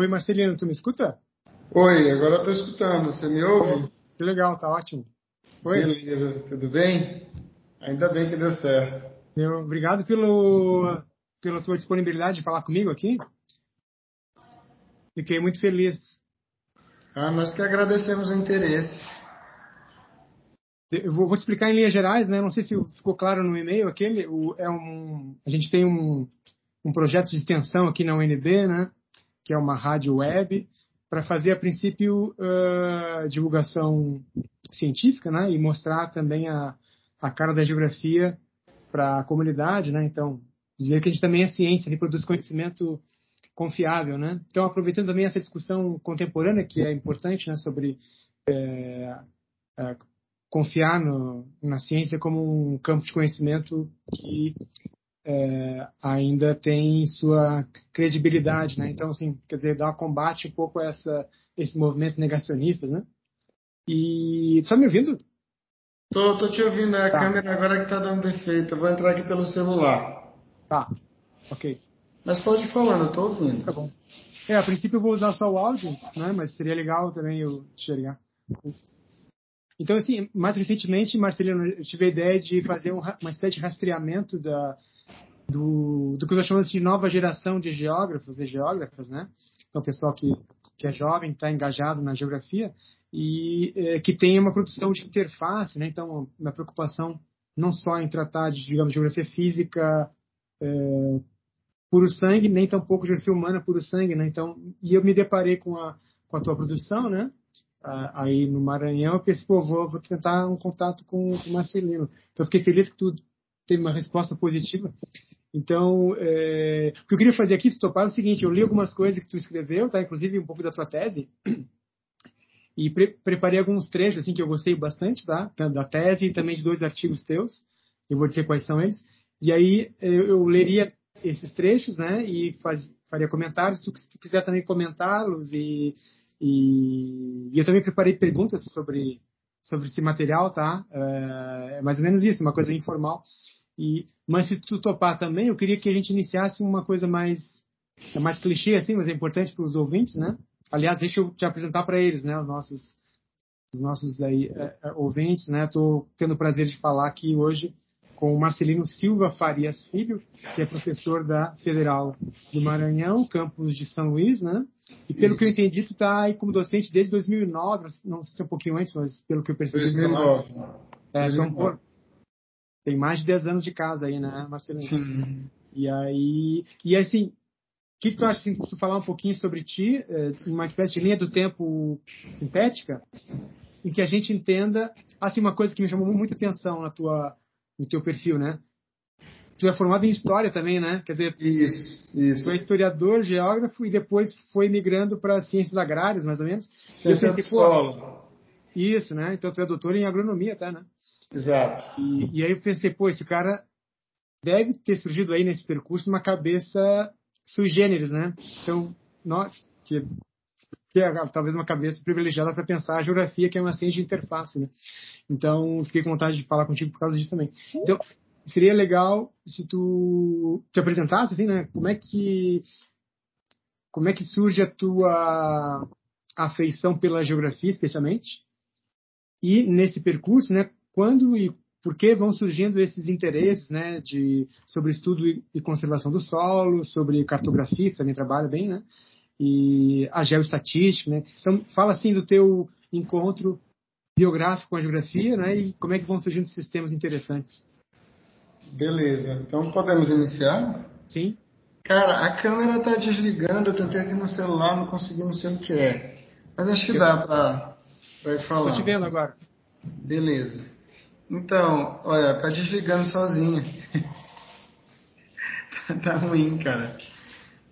Oi, Marcelino, tu me escuta? Oi, agora eu tô escutando. Você me ouve? Que legal, tá ótimo. Oi. Beleza, tudo bem? Ainda bem que deu certo. Eu, obrigado pelo, pela tua disponibilidade de falar comigo aqui. Fiquei muito feliz. Ah, nós que agradecemos o interesse. Eu vou, vou explicar em linhas gerais, né? Não sei se ficou claro no e-mail aquele. O, é um, a gente tem um, um projeto de extensão aqui na UNB, né? Que é uma rádio web para fazer a princípio uh, divulgação científica, né? E mostrar também a, a cara da geografia para a comunidade, né? Então dizer que a gente também é ciência, ele produz conhecimento confiável, né? Então aproveitando também essa discussão contemporânea que é importante, né? Sobre é, é, confiar no, na ciência como um campo de conhecimento que é, ainda tem sua credibilidade, né? Então, assim, quer dizer, dá um combate um pouco a essa, esses movimentos negacionistas, né? E, tá me ouvindo? Tô, tô te ouvindo, é a tá. câmera agora que tá dando defeito, eu vou entrar aqui pelo celular. Tá, ok. Mas pode ir falando, eu tô ouvindo. Tá bom. É, a princípio eu vou usar só o áudio, né? Mas seria legal também eu enxergar. Então, assim, mais recentemente, Marcelino, eu tive a ideia de fazer um, uma espécie de rastreamento da, do, do que nós chamamos de nova geração de geógrafos e geógrafas, né? Então, pessoal que, que é jovem, está engajado na geografia e é, que tem uma produção de interface, né? Então, uma preocupação não só em tratar de, digamos, geografia física é, puro sangue, nem tampouco geografia humana puro sangue, né? Então, e eu me deparei com a, com a tua produção, né? aí no Maranhão, eu pensei, pô, vou, vou tentar um contato com o Marcelino. Então, fiquei feliz que tu teve uma resposta positiva. Então, é, o que eu queria fazer aqui, se topar, é o seguinte, eu li algumas coisas que tu escreveu, tá? Inclusive um pouco da tua tese, e pre preparei alguns trechos, assim, que eu gostei bastante, tá? Da tese e também de dois artigos teus, eu vou dizer quais são eles. E aí, eu, eu leria esses trechos, né? E faz, faria comentários, se tu, se tu quiser também comentá-los e e, e, eu também preparei perguntas sobre, sobre esse material, tá? É, é mais ou menos isso, uma coisa informal. E, mas se tu topar também, eu queria que a gente iniciasse uma coisa mais, é mais clichê, assim, mas é importante para os ouvintes, né? Aliás, deixa eu te apresentar para eles, né? Os nossos, os nossos aí, é, é, ouvintes, né? Estou tendo o prazer de falar aqui hoje com o Marcelino Silva Farias Filho, que é professor da Federal do Maranhão, campus de São Luís, né? E pelo Isso. que eu entendi, tu está aí como docente desde 2009, não sei se é um pouquinho antes, mas pelo que eu percebi... 2009. É, 2009. Então, tem mais de 10 anos de casa aí, né, Marcelino? Sim. E aí... E assim, o que, que, tu acha, assim, tu falar um pouquinho sobre ti, é, uma espécie de linha do tempo sintética, em que a gente entenda, assim, uma coisa que me chamou muita atenção na tua no teu perfil, né? Tu é formado em história também, né? Quer dizer, isso, isso. tu é historiador, geógrafo e depois foi migrando para ciências agrárias, mais ou menos. Ciência do solo. Isso, né? Então tu é doutor em agronomia até, né? Exato. E, e aí eu pensei, pô, esse cara deve ter surgido aí nesse percurso uma cabeça sui generis, né? Então, nós, que que é talvez uma cabeça privilegiada para pensar a geografia, que é uma ciência de interface, né? Então, fiquei com vontade de falar contigo por causa disso também. Então, seria legal se tu te apresentasse, assim, né? Como é que como é que surge a tua afeição pela geografia, especialmente? E nesse percurso, né? Quando e por que vão surgindo esses interesses, né? De sobre estudo e conservação do solo, sobre cartografia, você também trabalha bem, né? e a geoestatística, né? Então, fala assim do teu encontro biográfico com a geografia, né? E como é que vão surgindo esses temas interessantes. Beleza. Então, podemos iniciar? Sim. Cara, a câmera tá desligando, eu tentei aqui no celular, não consegui, não sei o que é. Mas acho que dá para pra ir falar. Tô te vendo agora. Beleza. Então, olha, tá desligando sozinha. tá ruim, cara.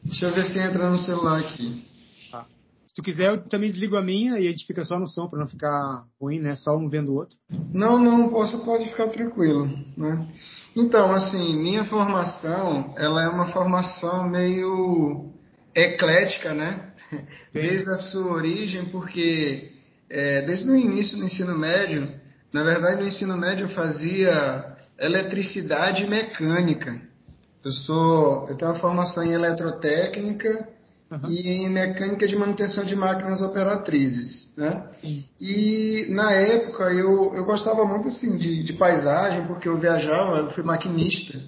Deixa eu ver se entra no celular aqui. Tá. Se tu quiser, eu também desligo a minha e a gente fica só no som para não ficar ruim, né? Só um vendo o outro. Não, não, posso, pode ficar tranquilo, né? Então, assim, minha formação, ela é uma formação meio eclética, né? Sim. Desde a sua origem, porque é, desde o início do ensino médio, na verdade, no ensino médio eu fazia eletricidade e mecânica. Eu sou, eu tenho uma formação em eletrotécnica uhum. e em mecânica de manutenção de máquinas operatrizes. Né? E na época eu, eu gostava muito assim, de, de paisagem, porque eu viajava, eu fui maquinista.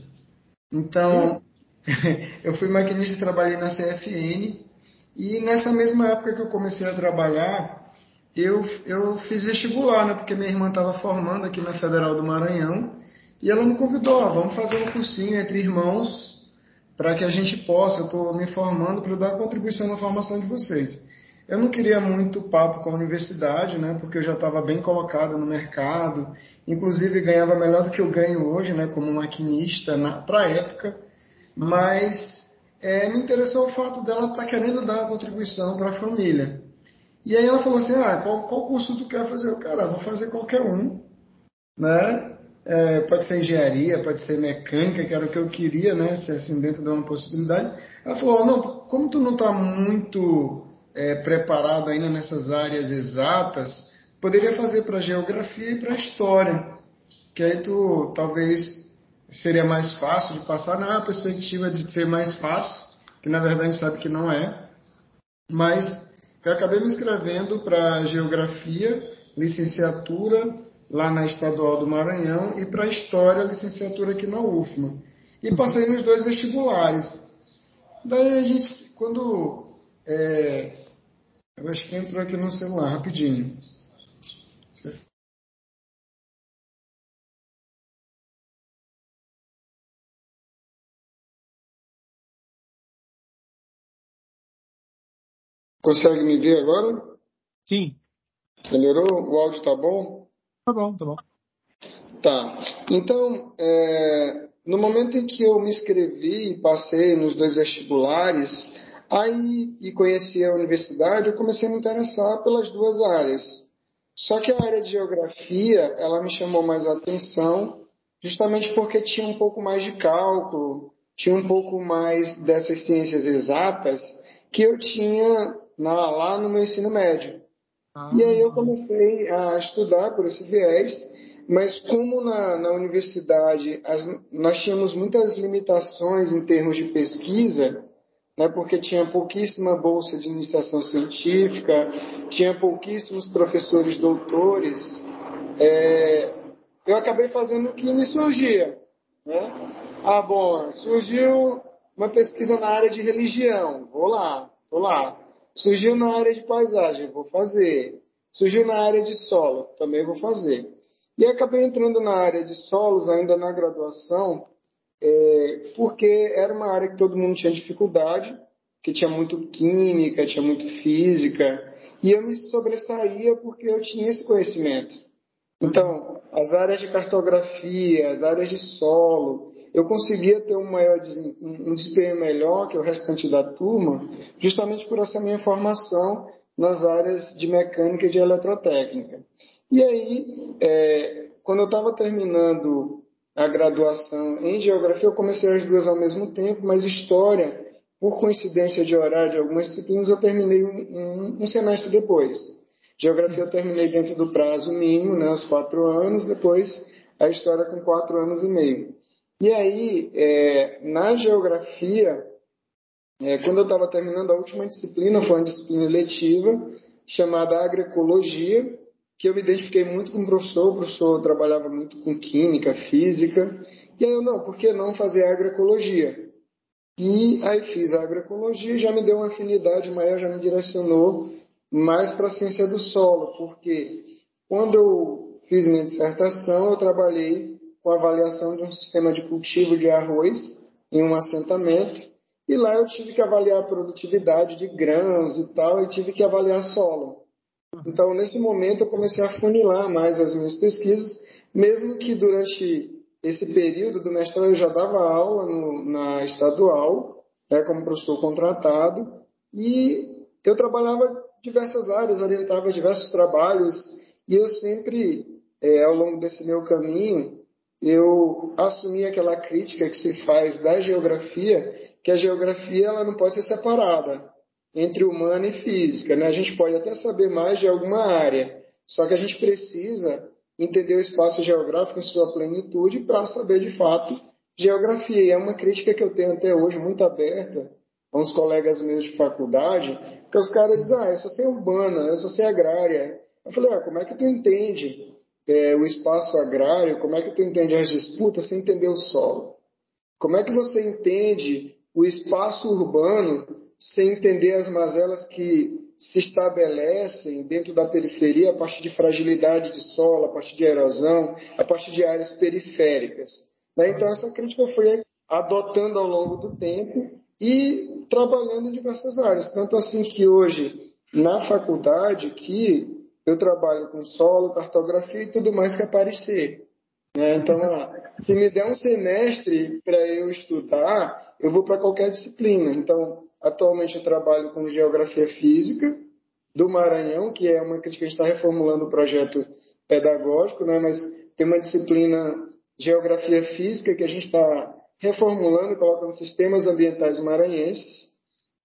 Então, eu fui maquinista, trabalhei na CFN, e nessa mesma época que eu comecei a trabalhar, eu, eu fiz vestibular, né? Porque minha irmã estava formando aqui na Federal do Maranhão, e ela me convidou, ó, vamos fazer um cursinho entre irmãos para que a gente possa, eu estou me formando para dar contribuição na formação de vocês. Eu não queria muito papo com a universidade, né, porque eu já estava bem colocado no mercado, inclusive ganhava melhor do que eu ganho hoje, né, como maquinista para a época, mas é, me interessou o fato dela estar tá querendo dar uma contribuição para a família. E aí ela falou assim, ah, qual, qual curso tu quer fazer? Eu, cara, vou fazer qualquer um, né? É, pode ser engenharia, pode ser mecânica, que era o que eu queria, né? Se assim, dentro de uma possibilidade. Ela falou, não, como tu não está muito é, preparado ainda nessas áreas exatas, poderia fazer para geografia e para história. Que aí tu talvez seria mais fácil de passar, não é a perspectiva de ser mais fácil, que na verdade a gente sabe que não é. Mas eu acabei me inscrevendo para geografia, licenciatura lá na Estadual do Maranhão, e para História, licenciatura aqui na UFMA. E passei nos dois vestibulares. Daí a gente, quando. É, eu acho que entrou aqui no celular, rapidinho. Consegue me ver agora? Sim. Melhorou? O áudio tá bom? Tá bom, tá bom. Tá. Então, é, no momento em que eu me inscrevi e passei nos dois vestibulares, aí e conheci a universidade, eu comecei a me interessar pelas duas áreas. Só que a área de geografia, ela me chamou mais a atenção, justamente porque tinha um pouco mais de cálculo, tinha um pouco mais dessas ciências exatas que eu tinha na, lá no meu ensino médio. Ah. E aí eu comecei a estudar por esse viés, mas como na, na universidade as, nós tínhamos muitas limitações em termos de pesquisa, né, porque tinha pouquíssima bolsa de iniciação científica, tinha pouquíssimos professores doutores, é, eu acabei fazendo o que me surgia. Né? Ah, bom, surgiu uma pesquisa na área de religião, vou lá, vou lá. Surgiu na área de paisagem, vou fazer. Surgiu na área de solo, também vou fazer. E acabei entrando na área de solos ainda na graduação, é, porque era uma área que todo mundo tinha dificuldade, que tinha muito química, tinha muito física, e eu me sobressaía porque eu tinha esse conhecimento. Então, as áreas de cartografia, as áreas de solo, eu conseguia ter um maior um desempenho melhor que o restante da turma, justamente por essa minha formação nas áreas de mecânica e de eletrotécnica. E aí, é, quando eu estava terminando a graduação em geografia, eu comecei as duas ao mesmo tempo, mas história, por coincidência de horário de algumas disciplinas, eu terminei um, um, um semestre depois. Geografia eu terminei dentro do prazo mínimo, né, os quatro anos, depois a história com quatro anos e meio. E aí, é, na geografia, é, quando eu estava terminando a última disciplina, foi uma disciplina letiva, chamada agroecologia, que eu me identifiquei muito com o professor, o professor trabalhava muito com química, física, e aí eu, não, por que não fazer agroecologia? E aí fiz a agroecologia, já me deu uma afinidade maior, já me direcionou mais para a ciência do solo, porque quando eu fiz minha dissertação, eu trabalhei com a avaliação de um sistema de cultivo de arroz em um assentamento. E lá eu tive que avaliar a produtividade de grãos e tal, e tive que avaliar solo. Então, nesse momento, eu comecei a funilar mais as minhas pesquisas, mesmo que durante esse período do mestrado eu já dava aula no, na estadual, né, como professor contratado, e eu trabalhava diversas áreas, orientava diversos trabalhos, e eu sempre, é, ao longo desse meu caminho, eu assumi aquela crítica que se faz da geografia, que a geografia ela não pode ser separada entre humana e física. Né? A gente pode até saber mais de alguma área, só que a gente precisa entender o espaço geográfico em sua plenitude para saber de fato geografia. E é uma crítica que eu tenho até hoje muito aberta a uns colegas meus de faculdade, que os caras dizem, ah, eu só sei urbana, eu só sei agrária. Eu falei, ah, como é que tu entende é, o espaço agrário, como é que tu entende as disputas sem entender o solo? Como é que você entende o espaço urbano sem entender as mazelas que se estabelecem dentro da periferia a partir de fragilidade de solo, a partir de erosão, a partir de áreas periféricas? Né? Então, essa crítica foi adotando ao longo do tempo e trabalhando em diversas áreas. Tanto assim que hoje, na faculdade, que eu trabalho com solo, cartografia e tudo mais que aparecer. Né? Então, se me der um semestre para eu estudar, eu vou para qualquer disciplina. Então, atualmente eu trabalho com geografia física do Maranhão, que é uma que a gente está reformulando o projeto pedagógico, né? mas tem uma disciplina geografia física que a gente está reformulando, colocando sistemas ambientais maranhenses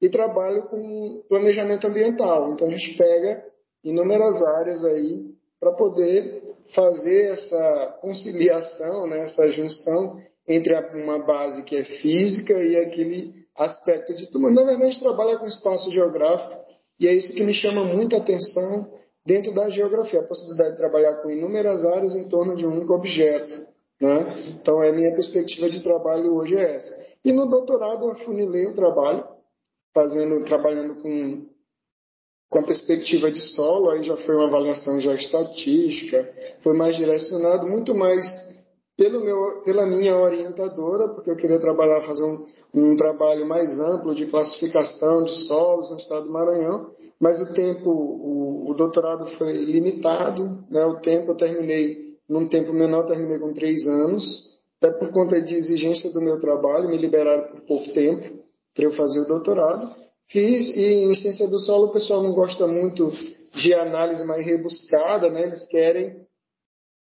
e trabalho com planejamento ambiental. Então a gente pega inúmeras áreas aí para poder fazer essa conciliação, né, essa junção entre uma base que é física e aquele aspecto de tudo. Na verdade, trabalha com espaço geográfico e é isso que me chama muita atenção dentro da geografia, a possibilidade de trabalhar com inúmeras áreas em torno de um único objeto. Né? Então, a minha perspectiva de trabalho hoje é essa. E no doutorado, eu afunilei o trabalho, fazendo, trabalhando com, com a perspectiva de solo, aí já foi uma avaliação já estatística, foi mais direcionado, muito mais pelo meu, pela minha orientadora, porque eu queria trabalhar, fazer um, um trabalho mais amplo de classificação de solos no estado do Maranhão, mas o tempo, o, o doutorado foi limitado, né? o tempo eu terminei num tempo menor, terminei com três anos, até por conta de exigência do meu trabalho, me liberaram por pouco tempo para eu fazer o doutorado. Fiz, e em ciência do solo o pessoal não gosta muito de análise mais rebuscada, né? eles querem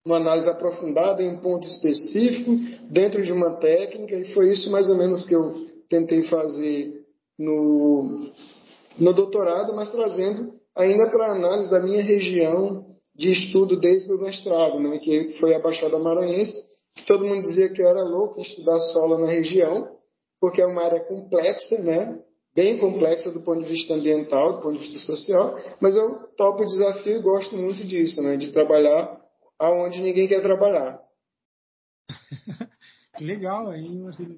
uma análise aprofundada em um ponto específico, dentro de uma técnica, e foi isso mais ou menos que eu tentei fazer no, no doutorado, mas trazendo ainda para a análise da minha região de estudo desde o mestrado, né, que foi a Baixada Maranhense, que todo mundo dizia que eu era louco em estudar solo na região, porque é uma área complexa, né, bem complexa do ponto de vista ambiental, do ponto de vista social, mas eu topo o desafio e gosto muito disso, né, de trabalhar aonde ninguém quer trabalhar. que legal, hein, Marcelo?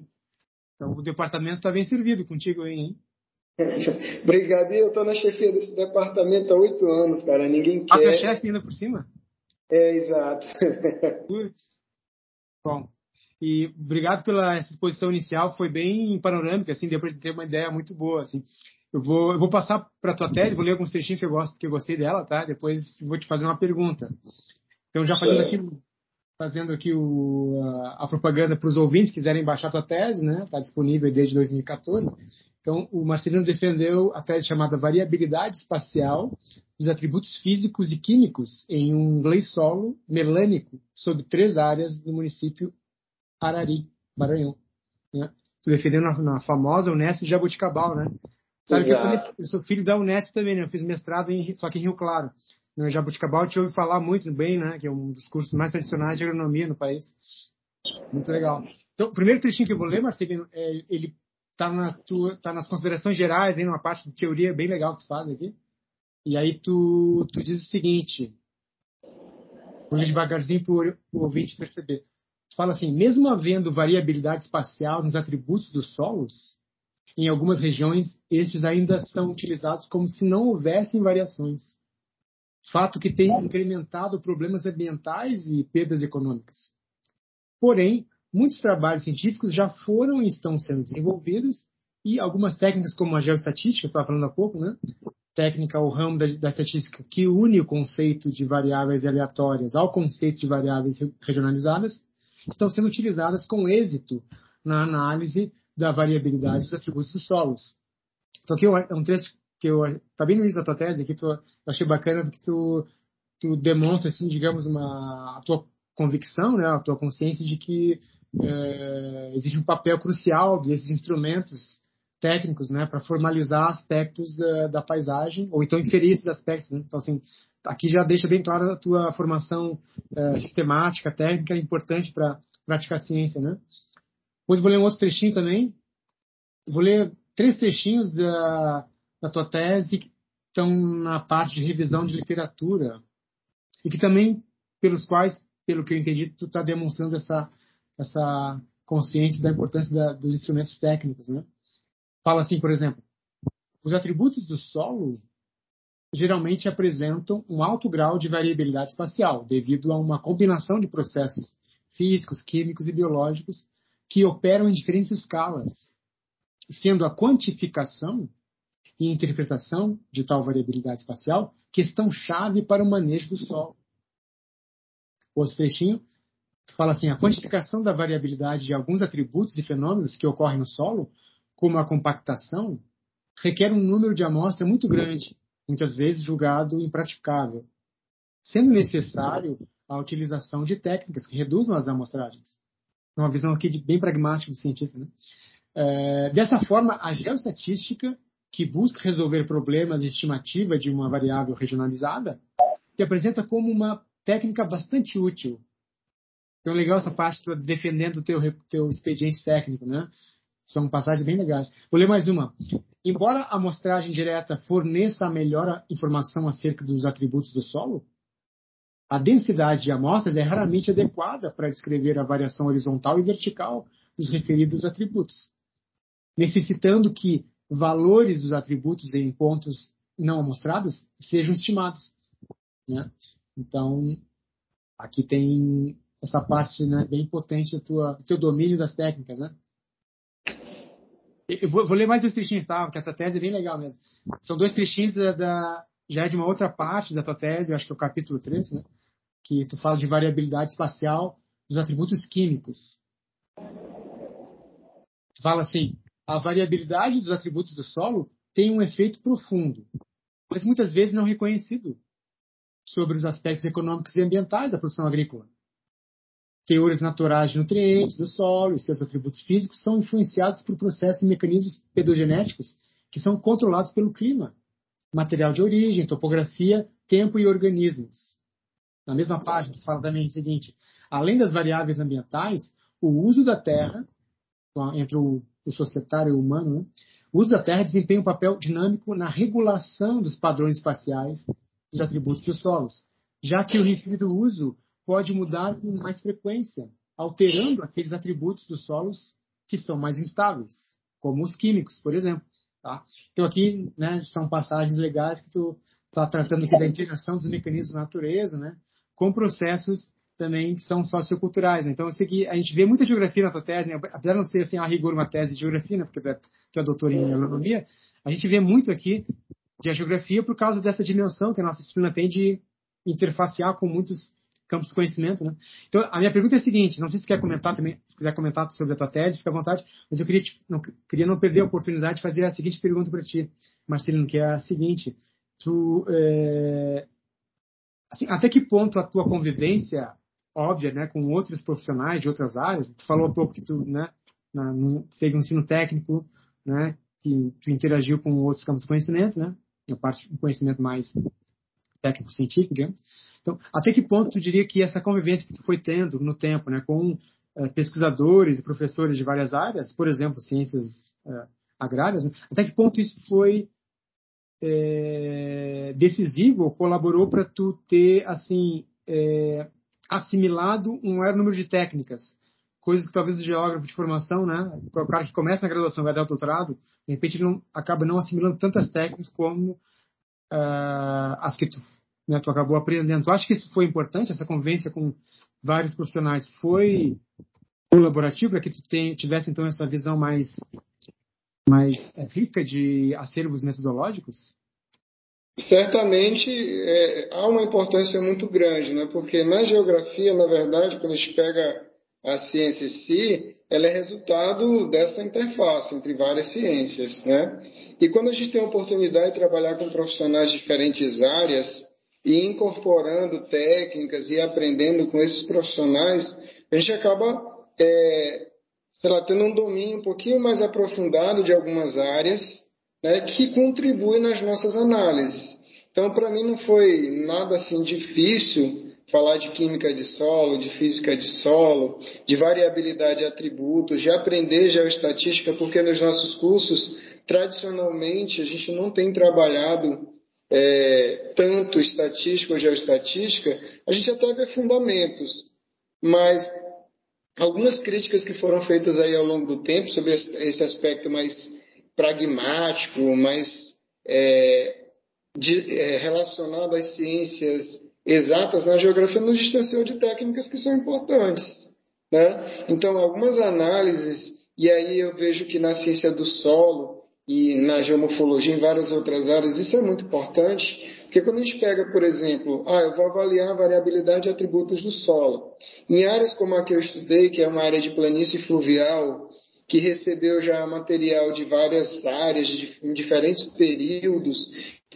Então, o departamento está bem servido contigo aí, hein? Obrigado. E eu estou na chefia desse departamento há oito anos, cara. Ninguém quer. Ah, tu é chefe ainda por cima? É, exato. Bom, e obrigado pela exposição inicial, foi bem panorâmica, assim, deu para ter uma ideia muito boa, assim. Eu vou, eu vou passar para tua tese, vou ler alguns trechinhos que eu, gosto, que eu gostei dela, tá? Depois vou te fazer uma pergunta. Então, já fazendo aqui, fazendo aqui o, a, a propaganda para os ouvintes quiserem baixar tua tese, né? Está disponível desde 2014. Então, o Marcelino defendeu a tese chamada variabilidade espacial dos atributos físicos e químicos em um gleissolo melânico sobre três áreas do município Arari, Maranhão. Né? Tu defendeu na, na, famosa Unesp de Jaboticabal, né? Sabe Exato. que eu, eu, sou filho da Unesp também, né? Eu fiz mestrado em, só que em Rio Claro. No Jaboticabal te ouvi falar muito bem, né? Que é um dos cursos mais tradicionais de agronomia no país. Muito legal. Então, o primeiro trechinho que eu vou ler, Marcelino, é, ele tá, na tua, tá nas considerações gerais, aí numa parte de teoria bem legal que tu faz aqui. E aí tu, tu diz o seguinte, vou devagarzinho para o ouvinte perceber. Fala assim, mesmo havendo variabilidade espacial nos atributos dos solos, em algumas regiões estes ainda são utilizados como se não houvessem variações. Fato que tem incrementado problemas ambientais e perdas econômicas. Porém, muitos trabalhos científicos já foram e estão sendo desenvolvidos e algumas técnicas como a geoestatística, eu estava falando há pouco, né? técnica ou ramo da, da, estatística que une o conceito de variáveis aleatórias ao conceito de variáveis regionalizadas, estão sendo utilizadas com êxito na análise da variabilidade dos atributos dos solos. Então aqui é um trecho que eu está bem no início da tua tese, que eu achei bacana porque tu tu demonstra assim, digamos, uma a tua convicção, né, a tua consciência de que é, existe um papel crucial desses instrumentos técnicos, né, para formalizar aspectos uh, da paisagem ou então inferir esses aspectos. Né? Então, assim, aqui já deixa bem clara a tua formação uh, sistemática, técnica, importante para praticar ciência, né? Depois vou ler um outro trechinho também. Vou ler três trechinhos da, da tua tese que estão na parte de revisão de literatura e que também pelos quais, pelo que eu entendi, tu está demonstrando essa essa consciência da importância da, dos instrumentos técnicos, né? Fala assim, por exemplo, os atributos do solo geralmente apresentam um alto grau de variabilidade espacial, devido a uma combinação de processos físicos, químicos e biológicos que operam em diferentes escalas, sendo a quantificação e interpretação de tal variabilidade espacial questão-chave para o manejo do solo. Outro trechinho fala assim: a quantificação da variabilidade de alguns atributos e fenômenos que ocorrem no solo, como a compactação, requer um número de amostra muito grande, muitas vezes julgado impraticável, sendo necessário a utilização de técnicas que reduzam as amostragens. Uma visão aqui de, bem pragmática do cientista. Né? É, dessa forma, a geoestatística, que busca resolver problemas de estimativa de uma variável regionalizada, se apresenta como uma técnica bastante útil. Então, legal essa parte defendendo o teu, teu expediente técnico, né? São passagens bem legais. Vou ler mais uma. Embora a amostragem direta forneça a melhor informação acerca dos atributos do solo, a densidade de amostras é raramente adequada para descrever a variação horizontal e vertical dos referidos atributos, necessitando que valores dos atributos em pontos não amostrados sejam estimados. Né? Então, aqui tem essa parte né, bem potente do teu domínio das técnicas, né? Eu vou, vou, ler mais dois trechinhos, tá? Porque essa tese é bem legal mesmo. São dois trechinhos da, da, já é de uma outra parte da tua tese, eu acho que é o capítulo 3, né? Que tu fala de variabilidade espacial dos atributos químicos. Tu fala assim, a variabilidade dos atributos do solo tem um efeito profundo, mas muitas vezes não reconhecido sobre os aspectos econômicos e ambientais da produção agrícola teores naturais de nutrientes do solo e seus atributos físicos são influenciados por processos e mecanismos pedogenéticos que são controlados pelo clima, material de origem, topografia, tempo e organismos. Na mesma página, fala também o seguinte: além das variáveis ambientais, o uso da terra, entre o, o societário e o humano, né, o uso da terra desempenha um papel dinâmico na regulação dos padrões espaciais dos atributos dos solos, já que o referido uso pode mudar com mais frequência, alterando aqueles atributos dos solos que são mais instáveis, como os químicos, por exemplo. Tá? Então aqui né, são passagens legais que tu está tratando aqui da interação dos mecanismos da natureza, né, com processos também que são socioculturais. Né? Então eu sei que a gente vê muita geografia na tua tese, né? apesar de não ser assim a rigor uma tese de geografia, né, porque tu é, tu é doutor em agronomia, a gente vê muito aqui de geografia por causa dessa dimensão que a nossa disciplina tem de interfacear com muitos campos de conhecimento, né? Então, a minha pergunta é a seguinte, não sei se quer comentar também, se quiser comentar sobre a tua tese, fica à vontade, mas eu queria, te, não, queria não perder a oportunidade de fazer a seguinte pergunta para ti, Marcelino, que é a seguinte, tu, é, assim, até que ponto a tua convivência, óbvia, né, com outros profissionais de outras áreas, tu falou um pouco que tu, né, na, no, teve um ensino técnico, né, que tu interagiu com outros campos de conhecimento, né, a parte do conhecimento mais técnico-científico, digamos, então, até que ponto tu diria que essa convivência que tu foi tendo no tempo, né, com é, pesquisadores e professores de várias áreas, por exemplo, ciências é, agrárias, né, até que ponto isso foi é, decisivo ou colaborou para tu ter assim assimilado um maior número de técnicas, coisas que talvez o geógrafo de formação, né, o cara que começa na graduação vai dar o doutorado, de repente ele não, acaba não assimilando tantas técnicas como uh, as que tu né, tu acabou aprendendo. Tu acha que isso foi importante, essa convivência com vários profissionais foi colaborativo para que tu tem, tivesse então essa visão mais mais é, rica de acervos metodológicos? Certamente é, há uma importância muito grande, né? porque na geografia, na verdade, quando a gente pega a ciência em si, ela é resultado dessa interface entre várias ciências. Né? E quando a gente tem a oportunidade de trabalhar com profissionais de diferentes áreas, e incorporando técnicas e aprendendo com esses profissionais, a gente acaba é, lá, tendo um domínio um pouquinho mais aprofundado de algumas áreas né, que contribuem nas nossas análises. Então, para mim, não foi nada assim difícil falar de química de solo, de física de solo, de variabilidade de atributos, de aprender geoestatística, porque nos nossos cursos tradicionalmente a gente não tem trabalhado é, tanto estatística ou geoestatística, a gente até vê fundamentos, mas algumas críticas que foram feitas aí ao longo do tempo sobre esse aspecto mais pragmático, mais é, de, é, relacionado às ciências exatas na geografia nos distanciou de técnicas que são importantes. Né? Então, algumas análises, e aí eu vejo que na ciência do solo e na geomorfologia, em várias outras áreas, isso é muito importante, porque quando a gente pega, por exemplo, ah, eu vou avaliar a variabilidade de atributos do solo. Em áreas como a que eu estudei, que é uma área de planície fluvial, que recebeu já material de várias áreas, de, em diferentes períodos,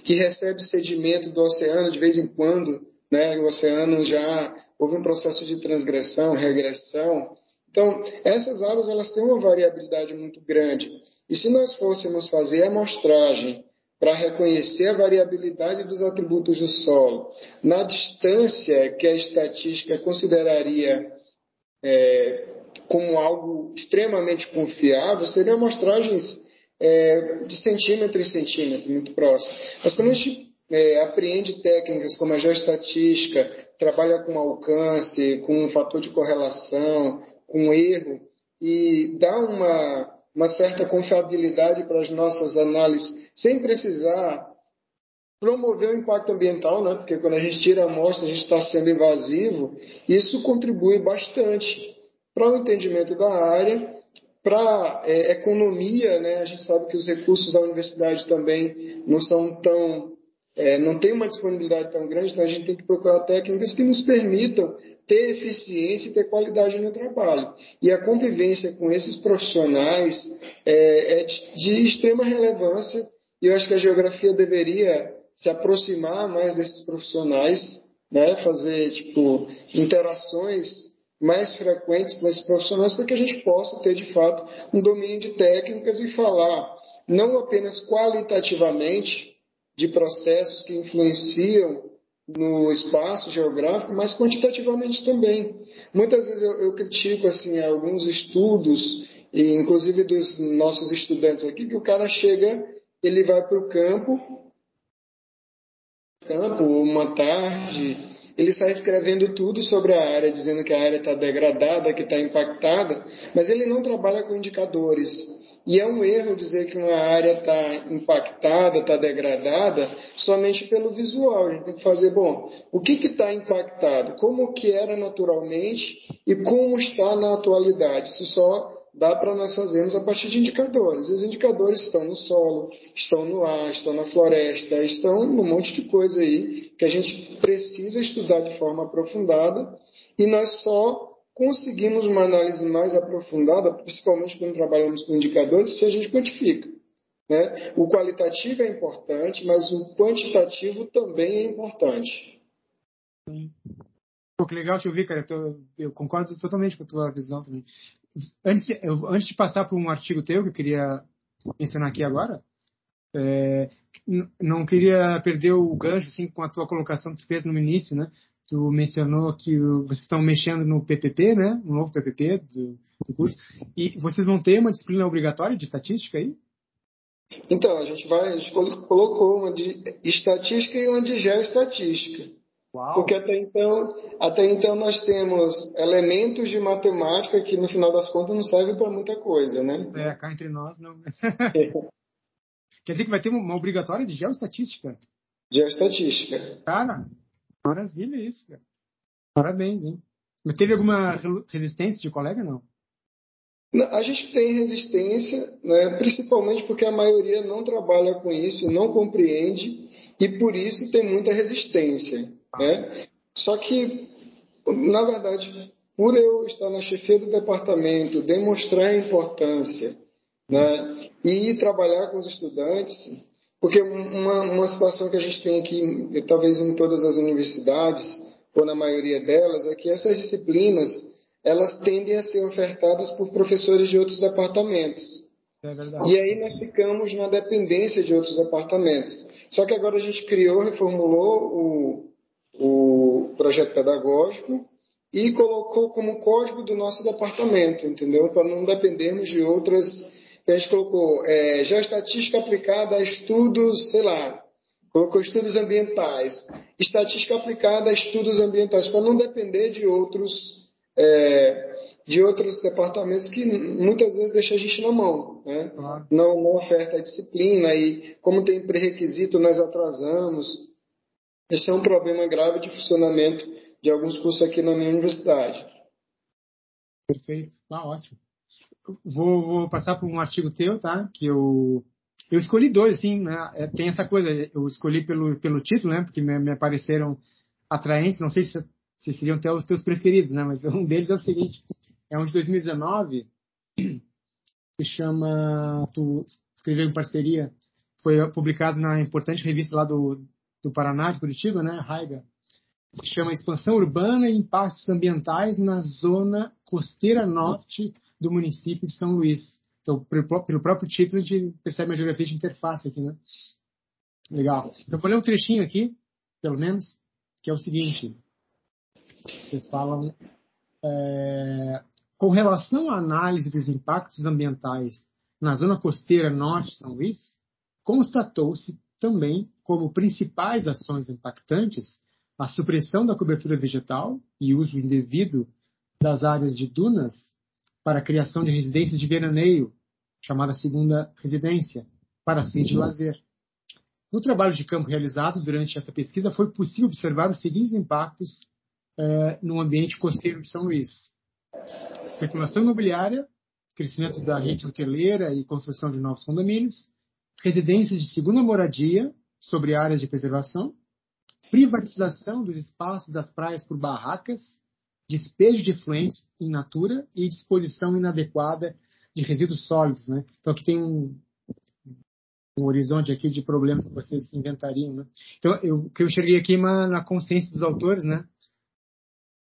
que recebe sedimento do oceano de vez em quando, né? O oceano já houve um processo de transgressão, regressão. Então, essas áreas elas têm uma variabilidade muito grande. E se nós fôssemos fazer a amostragem para reconhecer a variabilidade dos atributos do solo, na distância que a estatística consideraria é, como algo extremamente confiável, seriam amostragens é, de centímetro em centímetro, muito próximo. Mas quando a gente é, apreende técnicas como a geoestatística, trabalha com alcance, com um fator de correlação, com erro, e dá uma, uma certa confiabilidade para as nossas análises, sem precisar promover o impacto ambiental, né? porque quando a gente tira a amostra, a gente está sendo invasivo, isso contribui bastante para o entendimento da área para é, economia, né, a gente sabe que os recursos da universidade também não são tão. É, não tem uma disponibilidade tão grande, então a gente tem que procurar técnicas que nos permitam ter eficiência e ter qualidade no trabalho. E a convivência com esses profissionais é, é de, extrema relevância e eu acho que a geografia deveria se aproximar mais desses profissionais, né, fazer tipo interações mais frequentes com esses profissionais para que a gente possa ter, de fato, um domínio de técnicas e falar não apenas qualitativamente de processos que influenciam no espaço geográfico, mas quantitativamente também. Muitas vezes eu, eu critico assim alguns estudos, e inclusive dos nossos estudantes aqui, que o cara chega, ele vai para o campo, campo uma tarde, ele está escrevendo tudo sobre a área, dizendo que a área está degradada, que está impactada, mas ele não trabalha com indicadores. E é um erro dizer que uma área está impactada, está degradada, somente pelo visual. A gente tem que fazer, bom, o que está impactado? Como que era naturalmente e como está na atualidade? Isso só dá para nós fazermos a partir de indicadores. Os indicadores estão no solo, estão no ar, estão na floresta, estão num monte de coisa aí que a gente precisa estudar de forma aprofundada e nós só conseguimos uma análise mais aprofundada, principalmente quando trabalhamos com indicadores, se a gente quantifica. Né? O qualitativo é importante, mas o quantitativo também é importante. Pô, que legal te ouvir, cara. Eu, eu, concordo totalmente com a tua visão também antes, eu, antes de passar para um artigo teu que eu queria mencionar aqui agora, é, não queria perder o gancho assim com a tua colocação que tu fez no início, né? Tu mencionou que vocês estão mexendo no PPP, né? No novo PPP do, do curso. E vocês vão ter uma disciplina obrigatória de estatística aí? Então, a gente vai, a gente colocou uma de estatística e uma de geoestatística. Uau. Porque até então, até então nós temos elementos de matemática que no final das contas não servem para muita coisa, né? É, cá entre nós não. Quer dizer que vai ter uma obrigatória de geoestatística? Geoestatística. Cara, maravilha isso, cara. Parabéns, hein? Mas teve alguma resistência de colega, não? A gente tem resistência, né, principalmente porque a maioria não trabalha com isso, não compreende e por isso tem muita resistência. Né? Só que, na verdade, por eu estar na chefia do departamento, demonstrar a importância né, e trabalhar com os estudantes, porque uma, uma situação que a gente tem aqui, talvez em todas as universidades, ou na maioria delas, é que essas disciplinas elas tendem a ser ofertadas por professores de outros departamentos. É e aí nós ficamos na dependência de outros departamentos. Só que agora a gente criou, reformulou o, o projeto pedagógico e colocou como código do nosso departamento, entendeu? Para não dependermos de outras a gente colocou é, geoestatística aplicada a estudos, sei lá, colocou estudos ambientais, estatística aplicada a estudos ambientais, para não depender de outros, é, de outros departamentos que muitas vezes deixam a gente na mão, né? Claro. Não, não oferta a disciplina e como tem pré-requisito nós atrasamos. Esse é um problema grave de funcionamento de alguns cursos aqui na minha universidade. Perfeito, tá ótimo. Vou, vou passar por um artigo teu, tá? Que eu eu escolhi dois, assim, né? É, tem essa coisa, eu escolhi pelo, pelo título, né? Porque me, me apareceram atraentes, não sei se, se seriam até os teus preferidos, né? Mas um deles é o seguinte, é um de 2019, que chama, tu escreveu em parceria, foi publicado na importante revista lá do, do Paraná, de Curitiba, né? Raiga. Se chama Expansão Urbana e Impactos Ambientais na Zona Costeira Norte do município de São Luís. Então, pelo próprio título, a gente percebe uma geografia de interface aqui, né? Legal. Eu vou ler um trechinho aqui, pelo menos, que é o seguinte. Vocês falam... É, com relação à análise dos impactos ambientais na zona costeira norte de São Luís, constatou-se também como principais ações impactantes a supressão da cobertura vegetal e uso indevido das áreas de dunas para a criação de residências de veraneio, chamada segunda residência, para fins de lazer. No trabalho de campo realizado durante essa pesquisa, foi possível observar os seguintes impactos eh, no ambiente costeiro de São Luís: especulação imobiliária, crescimento da rede hoteleira e construção de novos condomínios, residências de segunda moradia sobre áreas de preservação, privatização dos espaços das praias por barracas despejo de efluentes in natura e disposição inadequada de resíduos sólidos, né? Então aqui tem um, um horizonte aqui de problemas que vocês inventariam, né? Então eu, o que eu enxerguei aqui uma, na consciência dos autores, né?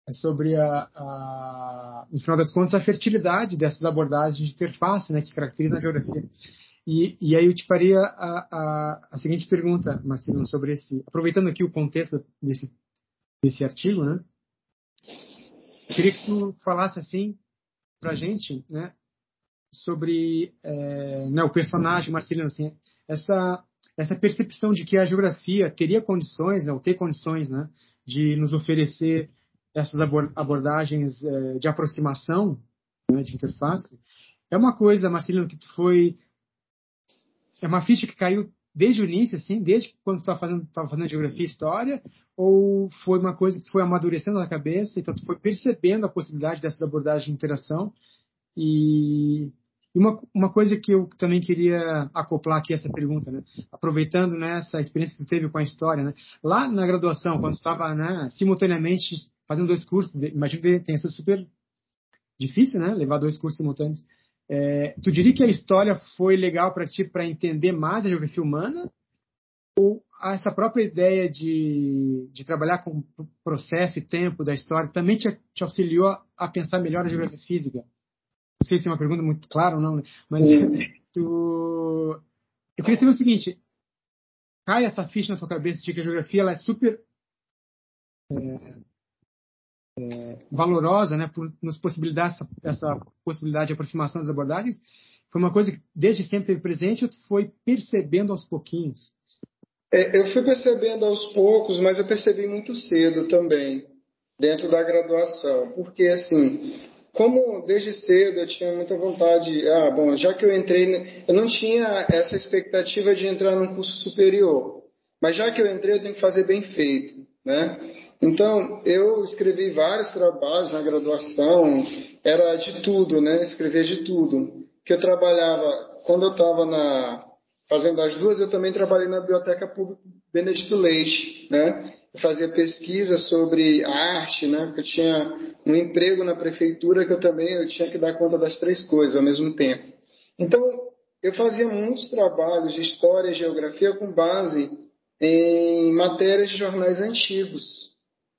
É sobre a, a, no final das contas, a fertilidade dessas abordagens de interface, né? Que caracterizam a geografia. E, e aí eu te faria a, a, a seguinte pergunta, Marcelo, sobre esse, aproveitando aqui o contexto desse, desse artigo, né? Queria que tu falasse assim para gente, né, sobre é, né, o personagem Marcelino, assim, essa essa percepção de que a geografia teria condições, né, ou ter condições, né, de nos oferecer essas abordagens é, de aproximação, né, de interface, é uma coisa, Marcelino, que tu foi é uma ficha que caiu desde o início, assim, desde quando estava fazendo, tava fazendo geografia e história, ou foi uma coisa que foi amadurecendo na cabeça, então tu foi percebendo a possibilidade dessas abordagens de interação e uma, uma coisa que eu também queria acoplar aqui essa pergunta, né? aproveitando né, essa experiência que tu teve com a história, né? lá na graduação, quando estava né, simultaneamente fazendo dois cursos, imagino que tenha sido super difícil, né, levar dois cursos simultâneos. É, tu diria que a história foi legal para ti para entender mais a geografia humana? Ou essa própria ideia de, de trabalhar com processo e tempo da história também te, te auxiliou a pensar melhor a geografia física? Não sei se é uma pergunta muito clara ou não, né? mas tu... eu queria saber o seguinte: cai essa ficha na tua cabeça de que a geografia ela é super é, é, valorosa, né, por nos possibilitar essa, essa, possibilidade de aproximação das abordagens, foi uma coisa que desde sempre teve presente ou foi percebendo aos pouquinhos? É, eu fui percebendo aos poucos, mas eu percebi muito cedo também, dentro da graduação, porque assim, como desde cedo eu tinha muita vontade, ah, bom, já que eu entrei, eu não tinha essa expectativa de entrar num curso superior, mas já que eu entrei, eu tenho que fazer bem feito, né? Então, eu escrevi vários trabalhos na graduação, era de tudo, né? Escrevia de tudo. Que eu trabalhava, quando eu estava na fazendo as duas, eu também trabalhei na Biblioteca Pública Benedito Leite, né? Eu fazia pesquisa sobre arte, né? Porque eu tinha um emprego na prefeitura que eu também eu tinha que dar conta das três coisas ao mesmo tempo. Então, eu fazia muitos trabalhos de história e geografia com base em matérias de jornais antigos,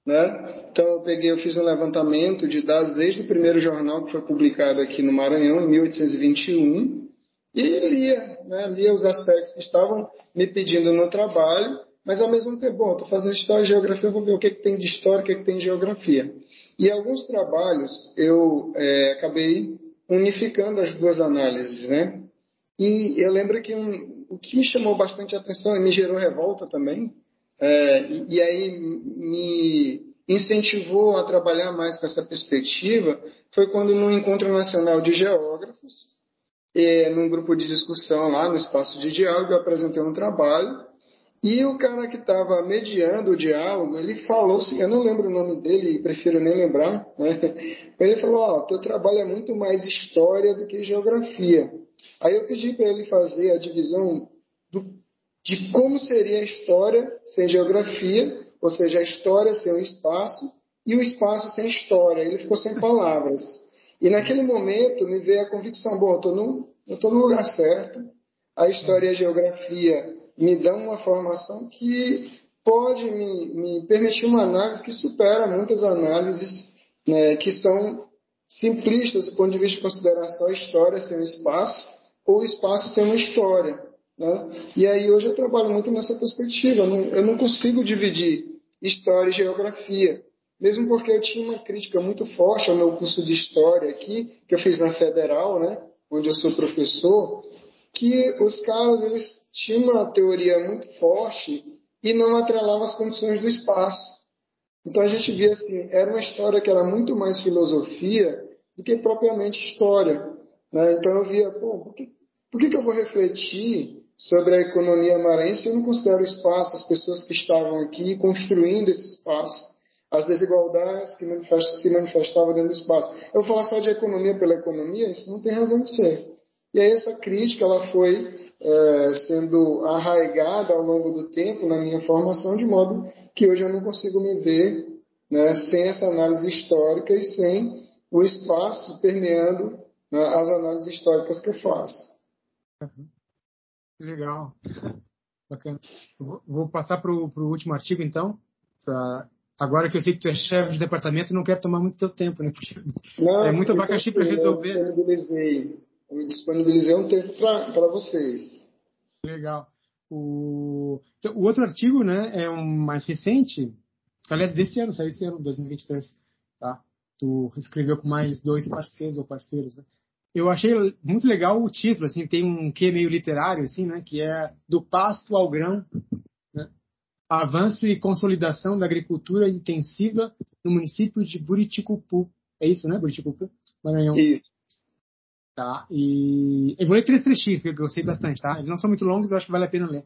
né? Então eu peguei, eu fiz um levantamento de dados desde o primeiro jornal que foi publicado aqui no Maranhão, em 1821, e lia, né? lia os aspectos que estavam me pedindo no trabalho, mas ao mesmo tempo, bom, estou fazendo história e geografia, vou ver o que, que tem de história, o que, que tem de geografia. E alguns trabalhos eu é, acabei unificando as duas análises, né? E eu lembro que um, o que me chamou bastante atenção e me gerou revolta também, é, e, e, aí me incentivou a trabalhar mais com essa perspectiva, foi quando no Encontro Nacional de Geógrafos, e, num grupo de discussão lá no espaço de diálogo, eu apresentei um trabalho e o cara que estava mediando o diálogo, ele falou eu não lembro o nome dele, prefiro nem lembrar, né? ele falou, ó, oh, teu trabalho é muito mais história do que geografia. Aí eu pedi para ele fazer a divisão do, de como seria a história sem geografia, ou seja, a história sem o espaço e o espaço sem história. Ele ficou sem palavras. E naquele momento me veio a convicção, bom, eu estou no lugar certo, a história e a geografia me dão uma formação que pode me, me permitir uma análise que supera muitas análises né, que são simplistas do ponto de vista de considerar só a história sem o espaço ou o espaço sem uma história. Né? E aí hoje eu trabalho muito nessa perspectiva. Eu não, eu não consigo dividir história e geografia. Mesmo porque eu tinha uma crítica muito forte ao meu curso de história aqui, que eu fiz na Federal, né, onde eu sou professor, que os caras eles tinham uma teoria muito forte e não atrelavam as condições do espaço. Então a gente via assim, era uma história que era muito mais filosofia do que propriamente história. Né? Então eu via, pô, por que, por que, que eu vou refletir sobre a economia maranhense se eu não considero o espaço, as pessoas que estavam aqui construindo esse espaço, as desigualdades que se manifestavam dentro do espaço. Eu falar só de economia pela economia, isso não tem razão de ser. E aí essa crítica ela foi é, sendo arraigada ao longo do tempo na minha formação, de modo que hoje eu não consigo me ver né, sem essa análise histórica e sem o espaço permeando né, as análises históricas que eu faço. Legal. Bacana. Vou passar para o último artigo, então. Pra... Agora que eu sei que tu é chefe de departamento, não quero tomar muito teu tempo, né? Porque não, é muito abacaxi para resolver. Eu disponibilizei eu disponibilizei um tempo para vocês. Legal. O, então, o outro artigo, né, é um mais recente, aliás, desse ano, saiu esse ano, 2023, tá? Tu escreveu com mais dois parceiros ou parceiros, né? Eu achei muito legal o título, assim, tem um quê meio literário, assim, né, que é Do Pasto ao Grão, né? Avanço e consolidação da agricultura intensiva no município de Buriticupu. É isso, né, Buriticupu? Maranhão. Isso. Tá? E eu vou ler três trechinhos que eu gostei bastante, tá? Eles não são muito longos, eu acho que vale a pena ler.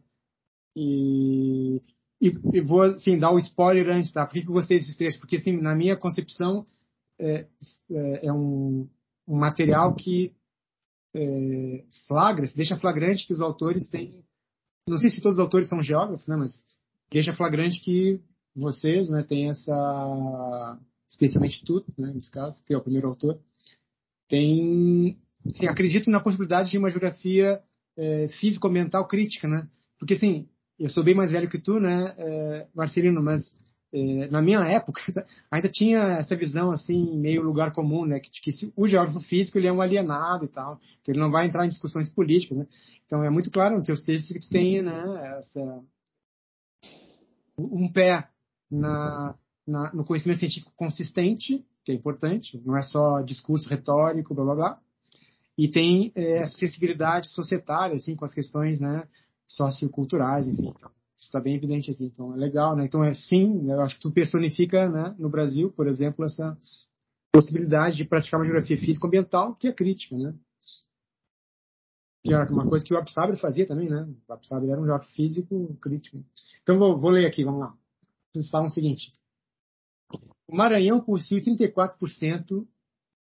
E, e, e vou, assim, dar o um spoiler antes, tá? Por que, que eu gostei desses trechos? Porque, assim, na minha concepção, é, é, é um, um, material que é, flagra, deixa flagrante que os autores têm. Não sei se todos os autores são geógrafos, né? Mas deixa flagrante que vocês, né, têm essa. Especialmente tu, né, nesse caso, que é o primeiro autor, tem Sim, acredito na possibilidade de uma geografia é, físico-mental crítica, né? Porque, assim, eu sou bem mais velho que tu, né, é, Marcelino, mas na minha época ainda tinha essa visão, assim, meio lugar comum, né? Que, que o geógrafo físico ele é um alienado e tal, que ele não vai entrar em discussões políticas, né? Então, é muito claro nos teus textos que tu tem, né, essa, um pé na, na, no conhecimento científico consistente, que é importante, não é só discurso retórico, blá blá blá, e tem é, sensibilidade societária, assim, com as questões, né, socioculturais, enfim. Então, isso está bem evidente aqui. Então, é legal, né? Então, é sim, eu acho que tu personifica, né, no Brasil, por exemplo, essa possibilidade de praticar uma geografia físico-ambiental que é crítica, né? Que era uma coisa que o Absabre fazia também, né? O Absabre era um geógrafo físico crítico. Então, vou, vou ler aqui, vamos lá. Vocês falam o seguinte. O Maranhão possui 34%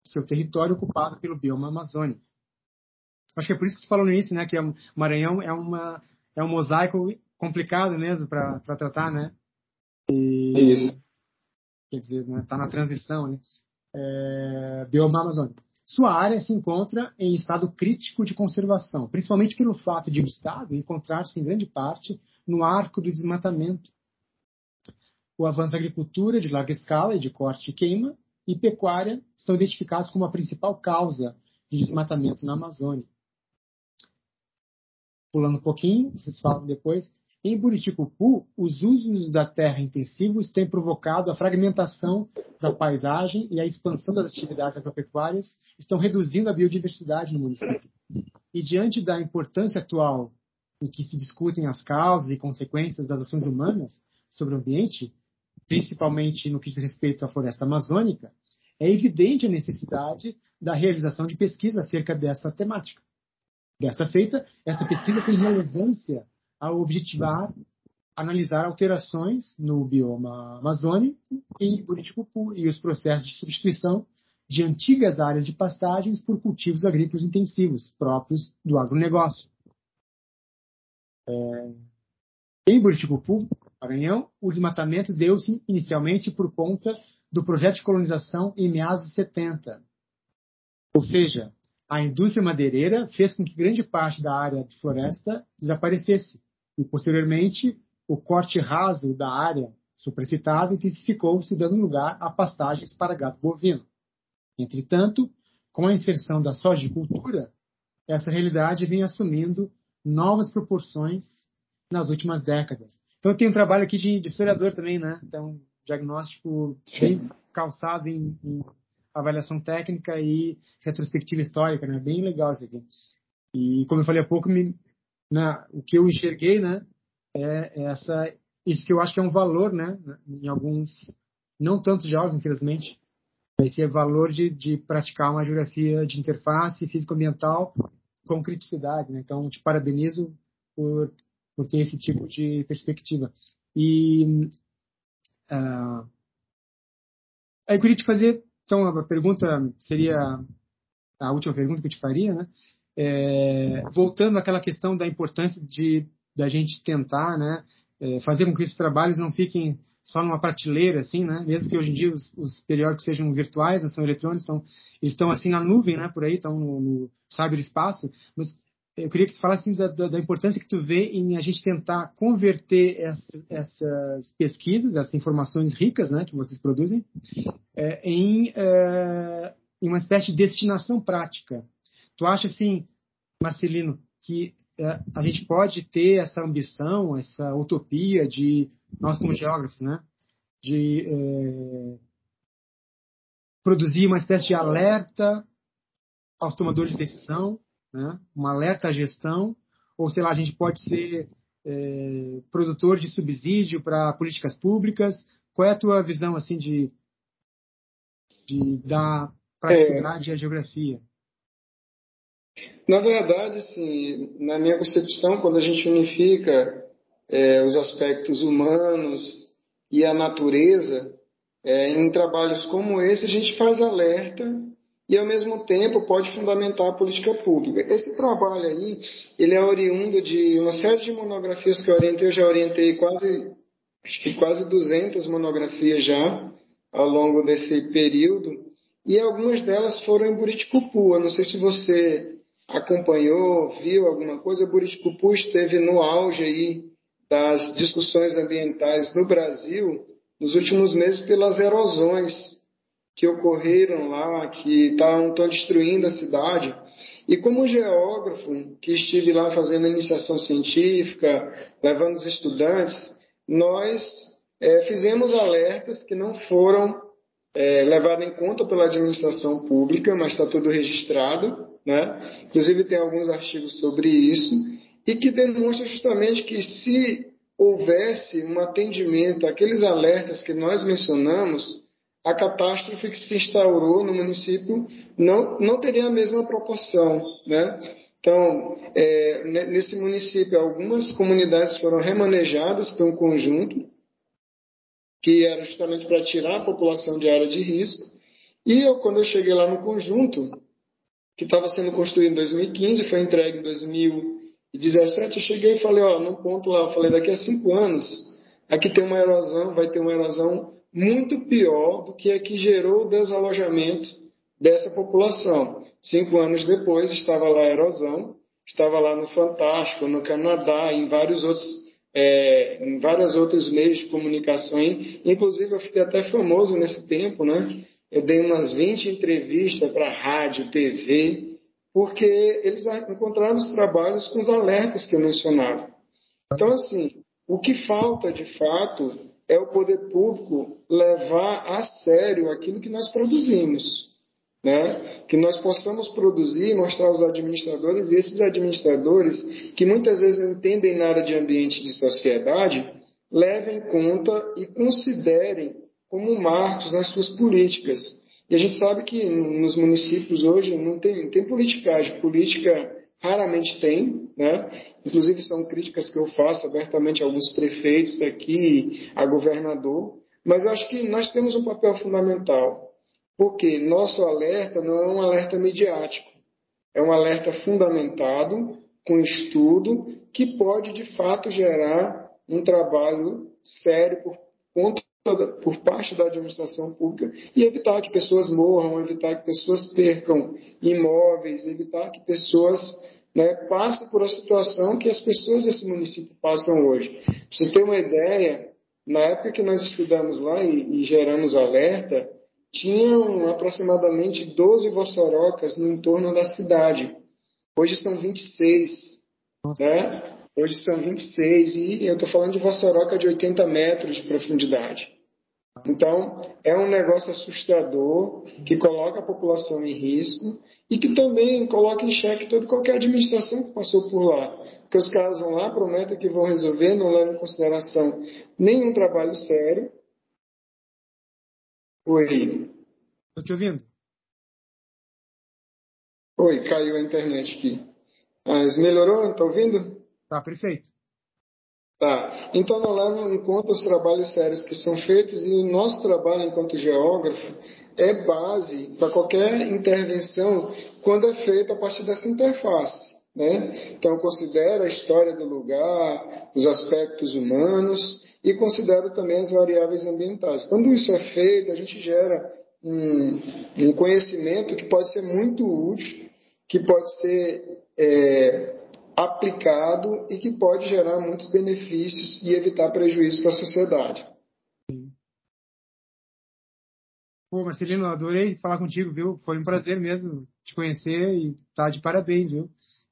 seu território ocupado pelo bioma amazônico. Acho que é por isso que você falou no início, né, que o Maranhão é uma é um mosaico complicado mesmo para tratar, né? E, isso. Quer dizer, está né, tá na transição, né? É, bioma amazônico. Sua área se encontra em estado crítico de conservação, principalmente pelo fato de o estado encontrar-se em grande parte no arco do desmatamento. O avanço da agricultura de larga escala e de corte e queima e pecuária são identificados como a principal causa de desmatamento na Amazônia. Pulando um pouquinho, vocês falam depois, em Buriticupu, os usos da terra intensivos têm provocado a fragmentação da paisagem e a expansão das atividades agropecuárias estão reduzindo a biodiversidade no município. E diante da importância atual em que se discutem as causas e consequências das ações humanas sobre o ambiente, principalmente no que diz respeito à floresta amazônica, é evidente a necessidade da realização de pesquisa acerca dessa temática. Desta feita, essa pesquisa tem relevância ao objetivar analisar alterações no bioma amazônico e Buriticupu e os processos de substituição de antigas áreas de pastagens por cultivos agrícolas intensivos, próprios do agronegócio. É... Em Buriticupu, Maranhão, o desmatamento deu-se inicialmente por conta do projeto de colonização em meados de 70. Ou seja, a indústria madeireira fez com que grande parte da área de floresta desaparecesse e, posteriormente, o corte raso da área supracitada intensificou-se, dando lugar a pastagens para gado bovino. Entretanto, com a inserção da sojicultura, essa realidade vem assumindo novas proporções nas últimas décadas. Então, tem um trabalho aqui de, de historiador também, né? Então, diagnóstico bem calçado em, em, avaliação técnica e retrospectiva histórica, né? Bem legal isso aqui. E, como eu falei há pouco, me, na, o que eu enxerguei, né? É essa, isso que eu acho que é um valor, né? Em alguns, não tantos jovens, infelizmente, esse é valor de, de praticar uma geografia de interface físico-ambiental com criticidade, né? Então, te parabenizo por, por ter esse tipo de perspectiva. E uh, eu queria te fazer, então, a pergunta seria a última pergunta que eu te faria, né? É, voltando àquela questão da importância de da gente tentar, né, é, fazer com que esses trabalhos não fiquem só numa prateleira, assim, né? Mesmo que hoje em dia os, os periódicos sejam virtuais, não são eletrônicos, então eles estão assim na nuvem, né? Por aí, estão no, no cyberespaço. Mas eu queria que tu falasse assim, da, da, importância que tu vê em a gente tentar converter essa, essas pesquisas, essas informações ricas, né, que vocês produzem, é, em, é, em uma espécie de destinação prática. Tu acha assim, Marcelino, que é, a gente pode ter essa ambição, essa utopia de nós como geógrafos, né, de é, produzir uma espécie de alerta aos tomadores de decisão, né, um alerta à gestão, ou sei lá, a gente pode ser é, produtor de subsídio para políticas públicas. Qual é a tua visão assim de, de da praticidade é, e a geografia? Na verdade, assim, na minha concepção, quando a gente unifica é, os aspectos humanos e a natureza, é, em trabalhos como esse, a gente faz alerta e, ao mesmo tempo, pode fundamentar a política pública. Esse trabalho aí, ele é oriundo de uma série de monografias que eu orientei. Eu já orientei quase, acho que quase 200 monografias já, ao longo desse período, e algumas delas foram em Buriticupu. Eu não sei se você acompanhou, viu alguma coisa. Buriticupu esteve no auge aí das discussões ambientais no Brasil nos últimos meses pelas erosões que ocorreram lá, que estão destruindo a cidade. E como geógrafo, que estive lá fazendo iniciação científica, levando os estudantes, nós é, fizemos alertas que não foram é, levados em conta pela administração pública, mas está tudo registrado. Né? Inclusive tem alguns artigos sobre isso e que demonstra justamente que se houvesse um atendimento àqueles alertas que nós mencionamos, a catástrofe que se instaurou no município não, não teria a mesma proporção. Né? Então, é, nesse município, algumas comunidades foram remanejadas por um conjunto, que era justamente para tirar a população de área de risco. E eu, quando eu cheguei lá no conjunto, que estava sendo construído em 2015, foi entregue em 2017. Eu cheguei e falei, ó, num ponto lá, eu falei, daqui a cinco anos, aqui tem uma erosão, vai ter uma erosão muito pior do que a que gerou o desalojamento dessa população. Cinco anos depois estava lá a erosão, estava lá no Fantástico, no Canadá, em vários outros é, em vários outros meios de comunicação. Inclusive, eu fiquei até famoso nesse tempo, né? Eu dei umas 20 entrevistas para rádio, TV, porque eles encontraram os trabalhos com os alertas que eu mencionava. Então, assim, o que falta de fato é o poder público levar a sério aquilo que nós produzimos. Né? que nós possamos produzir mostrar aos administradores, e esses administradores, que muitas vezes não entendem nada de ambiente de sociedade, levem em conta e considerem como marcos nas suas políticas. E a gente sabe que nos municípios hoje não tem, tem politicagem. Política raramente tem, né? Inclusive são críticas que eu faço abertamente a alguns prefeitos daqui, a governador. Mas acho que nós temos um papel fundamental, porque nosso alerta não é um alerta mediático, é um alerta fundamentado, com estudo, que pode de fato gerar um trabalho sério por conta por parte da administração pública e evitar que pessoas morram, evitar que pessoas percam imóveis, evitar que pessoas né, passem por a situação que as pessoas desse município passam hoje. Pra você ter uma ideia, na época que nós estudamos lá e, e geramos alerta, tinham aproximadamente 12 vossorocas no entorno da cidade. Hoje são 26. Né? Hoje são 26 e eu estou falando de Vossoroca de 80 metros de profundidade. Então, é um negócio assustador que coloca a população em risco e que também coloca em xeque toda qualquer administração que passou por lá. Porque os caras vão lá, prometem que vão resolver, não levam em consideração nenhum trabalho sério. Oi. Estou te ouvindo. Oi, caiu a internet aqui. Mas melhorou? Está ouvindo? Tá, perfeito. Tá. Então não levam em conta os trabalhos sérios que são feitos e o nosso trabalho enquanto geógrafo é base para qualquer intervenção quando é feita a partir dessa interface. Né? Então considera a história do lugar, os aspectos humanos e considera também as variáveis ambientais. Quando isso é feito, a gente gera um, um conhecimento que pode ser muito útil, que pode ser é, aplicado e que pode gerar muitos benefícios e evitar prejuízos para a sociedade. Pô, Marcelino, adorei falar contigo, viu? Foi um prazer mesmo te conhecer e tá de parabéns, viu?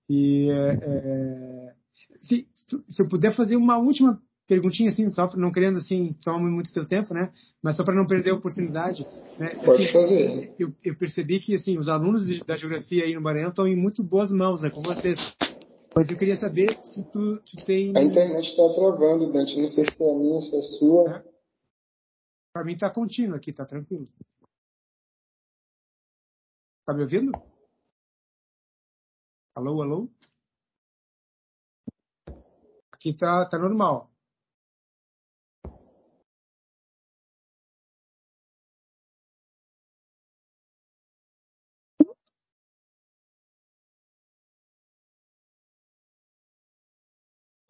E é, é, se, se eu puder fazer uma última perguntinha, assim, só não querendo assim tomar muito seu tempo, né? Mas só para não perder a oportunidade. Né? Pode assim, fazer. Eu, eu, percebi que assim os alunos da geografia aí no Maranhão estão em muito boas mãos, né? Com vocês. Mas eu queria saber se tu, tu tem. A internet está travando, Dante. Não sei se é a minha, se é a sua. É. Para mim está contínuo aqui, tá tranquilo. Tá me ouvindo? Alô, alô? Aqui tá, tá normal.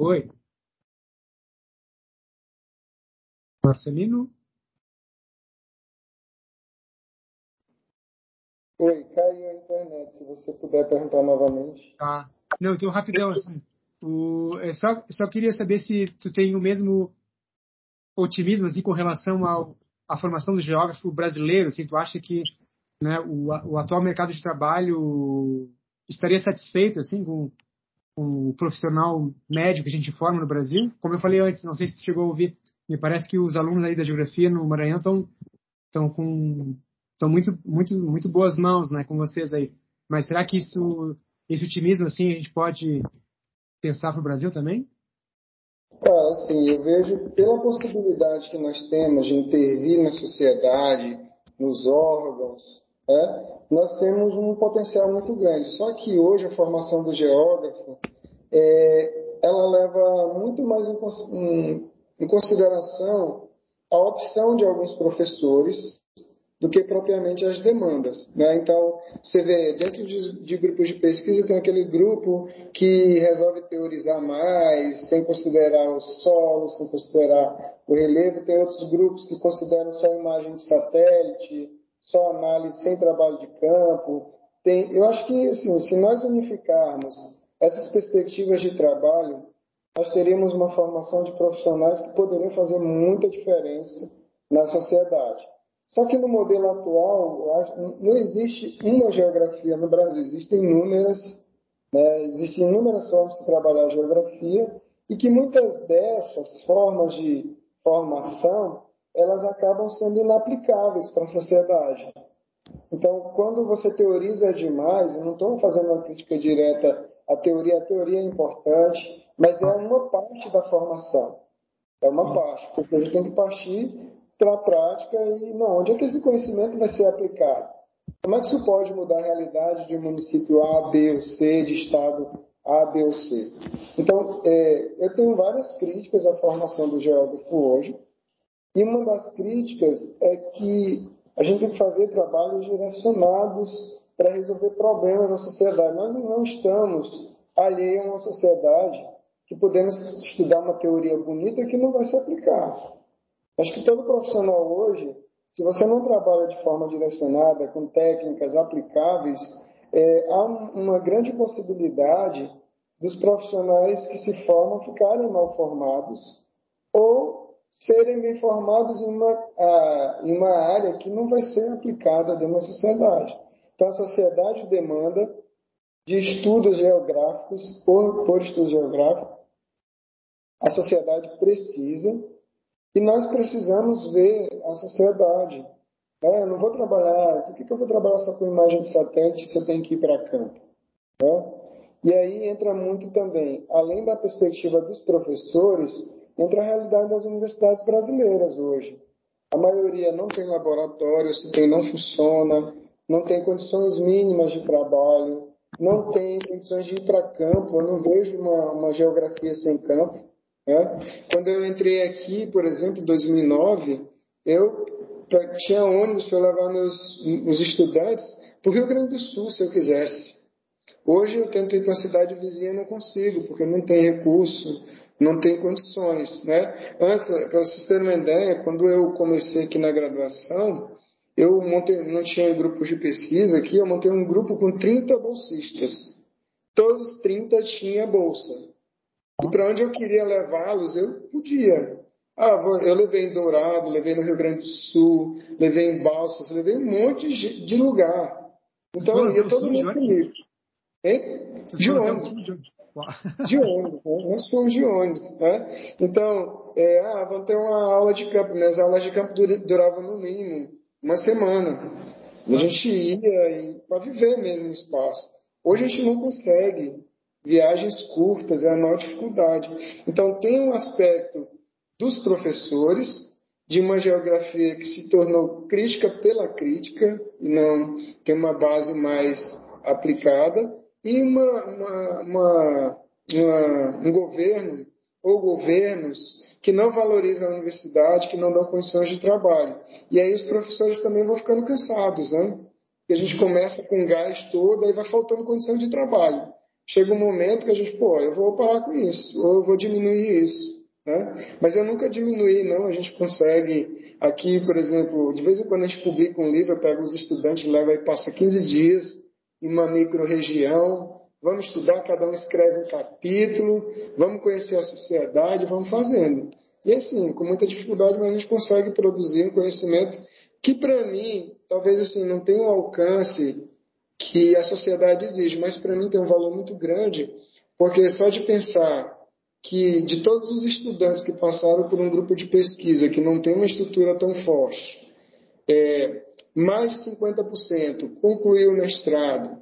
Oi. Marcelino? Oi, caiu a internet. Se você puder perguntar novamente. Tá. Não, então rapidão, assim. O, é só, só queria saber se tu tem o mesmo otimismo assim, com relação ao, à formação do geógrafo brasileiro. Assim, tu acha que né, o, o atual mercado de trabalho estaria satisfeito assim, com, o profissional médio que a gente forma no Brasil. Como eu falei antes, não sei se você chegou a ouvir, me parece que os alunos aí da geografia no Maranhão estão estão com estão muito muito muito boas mãos, né, com vocês aí. Mas será que isso esse otimismo assim a gente pode pensar para o Brasil também? Cara, assim, eu vejo pela possibilidade que nós temos de intervir na sociedade, nos órgãos, né, nós temos um potencial muito grande. Só que hoje a formação do geógrafo é, ela leva muito mais em, em, consideração a opção de alguns professores do que propriamente as demandas. Né? Então, você vê, dentro de, de, grupos de pesquisa, tem aquele grupo que resolve teorizar mais, sem considerar o solo, sem considerar o relevo. Tem outros grupos que consideram só imagem de satélite, só análise sem trabalho de campo. Tem, eu acho que, assim, se nós unificarmos essas perspectivas de trabalho, nós teríamos uma formação de profissionais que poderiam fazer muita diferença na sociedade. Só que no modelo atual, não existe uma geografia no Brasil, existem inúmeras, né, existem inúmeras formas de trabalhar a geografia e que muitas dessas formas de formação elas acabam sendo inaplicáveis para a sociedade. Então, quando você teoriza demais, eu não estou fazendo uma crítica direta à teoria, a teoria é importante, mas é uma parte da formação. É uma parte, porque a gente tem que partir para a prática e não, onde é que esse conhecimento vai ser aplicado? Como é que isso pode mudar a realidade de um município A, B ou C, de estado A, B ou C? Então, é, eu tenho várias críticas à formação do geógrafo hoje, e uma das críticas é que a gente tem que fazer trabalhos direcionados para resolver problemas da sociedade. Nós não estamos alheios a uma sociedade que podemos estudar uma teoria bonita que não vai se aplicar. Acho que todo profissional hoje, se você não trabalha de forma direcionada, com técnicas aplicáveis, é, há uma grande possibilidade dos profissionais que se formam ficarem mal formados ou serem bem formados em uma, a, em uma área que não vai ser aplicada dentro da sociedade. Então, a sociedade demanda de estudos geográficos, por, por estudos geográficos, a sociedade precisa e nós precisamos ver a sociedade. Né? Eu não vou trabalhar, por que, que eu vou trabalhar só com imagem de satélite se eu tenho que ir para campo? Né? E aí entra muito também, além da perspectiva dos professores, entra a realidade das universidades brasileiras hoje. A maioria não tem laboratório, se tem não funciona, não tem condições mínimas de trabalho, não tem condições de ir para campo. Eu não vejo uma, uma geografia sem campo. Né? Quando eu entrei aqui, por exemplo, em 2009, eu tinha ônibus para levar meus, meus estudantes para o Rio Grande do Sul, se eu quisesse. Hoje eu tento ir para a cidade vizinha e não consigo, porque não tem recurso, não tem condições. Né? Antes, para vocês terem uma ideia, quando eu comecei aqui na graduação, eu montei, não tinha grupos de pesquisa aqui, eu montei um grupo com 30 bolsistas. Todos os 30 tinham bolsa. E para onde eu queria levá-los, eu podia. Ah, eu levei em Dourado, levei no Rio Grande do Sul, levei em Balsas, levei um monte de lugar. Então, ia todo mundo comigo. Hein? De ônibus. De ônibus, né? nós fomos de ônibus. Né? Então, é, ah, vamos ter uma aula de campo. Minhas aulas de campo duravam no mínimo uma semana. A gente ia para viver mesmo no espaço. Hoje a gente não consegue viagens curtas, é a maior dificuldade. Então, tem um aspecto dos professores, de uma geografia que se tornou crítica pela crítica, e não tem uma base mais aplicada, e uma, uma, uma, um governo ou governos que não valorizam a universidade, que não dão condições de trabalho. E aí os professores também vão ficando cansados, né? Porque a gente começa com gás todo, aí vai faltando condição de trabalho chega um momento que a gente, pô, eu vou parar com isso, ou eu vou diminuir isso. Né? Mas eu nunca diminuí, não. A gente consegue, aqui, por exemplo, de vez em quando a gente publica um livro, eu pego os estudantes, leva e passa 15 dias em uma micro-região, vamos estudar, cada um escreve um capítulo, vamos conhecer a sociedade, vamos fazendo. E assim, com muita dificuldade, mas a gente consegue produzir um conhecimento que, para mim, talvez assim, não tenha um alcance que a sociedade exige, mas para mim tem um valor muito grande, porque só de pensar que de todos os estudantes que passaram por um grupo de pesquisa que não tem uma estrutura tão forte, é, mais de 50% concluiu o mestrado.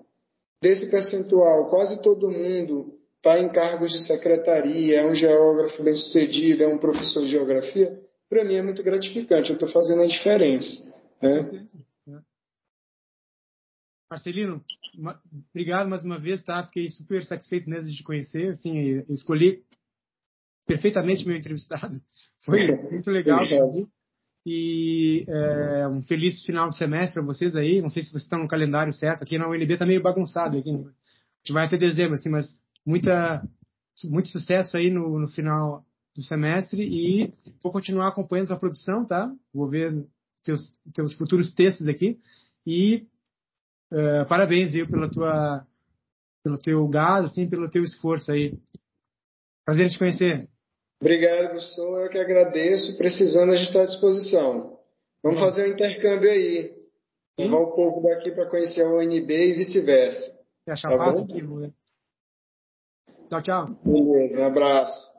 Desse percentual, quase todo mundo está em cargos de secretaria, é um geógrafo bem sucedido, é um professor de geografia. Para mim é muito gratificante, eu estou fazendo a diferença. Né? Marcelino, obrigado mais uma vez, tá? Fiquei super satisfeito mesmo de te conhecer. Assim, eu escolhi perfeitamente meu entrevistado. Foi muito legal. E é, um feliz final de semestre para vocês aí. Não sei se vocês estão no calendário certo. Aqui na UNB tá meio bagunçado. Aqui. A gente vai até dezembro, assim, mas muita, muito sucesso aí no, no final do semestre e vou continuar acompanhando a produção, tá? Vou ver teus, teus futuros textos aqui. E Uh, parabéns, viu, pela tua, pelo teu gás, assim, pelo teu esforço aí. Prazer te conhecer. Obrigado, Gustavo. Eu que agradeço. Precisando, a gente está à disposição. Vamos fazer um intercâmbio aí. Levar um pouco daqui para conhecer a UNB e vice-versa. Tá aqui, Tchau, tchau. Beleza, um abraço.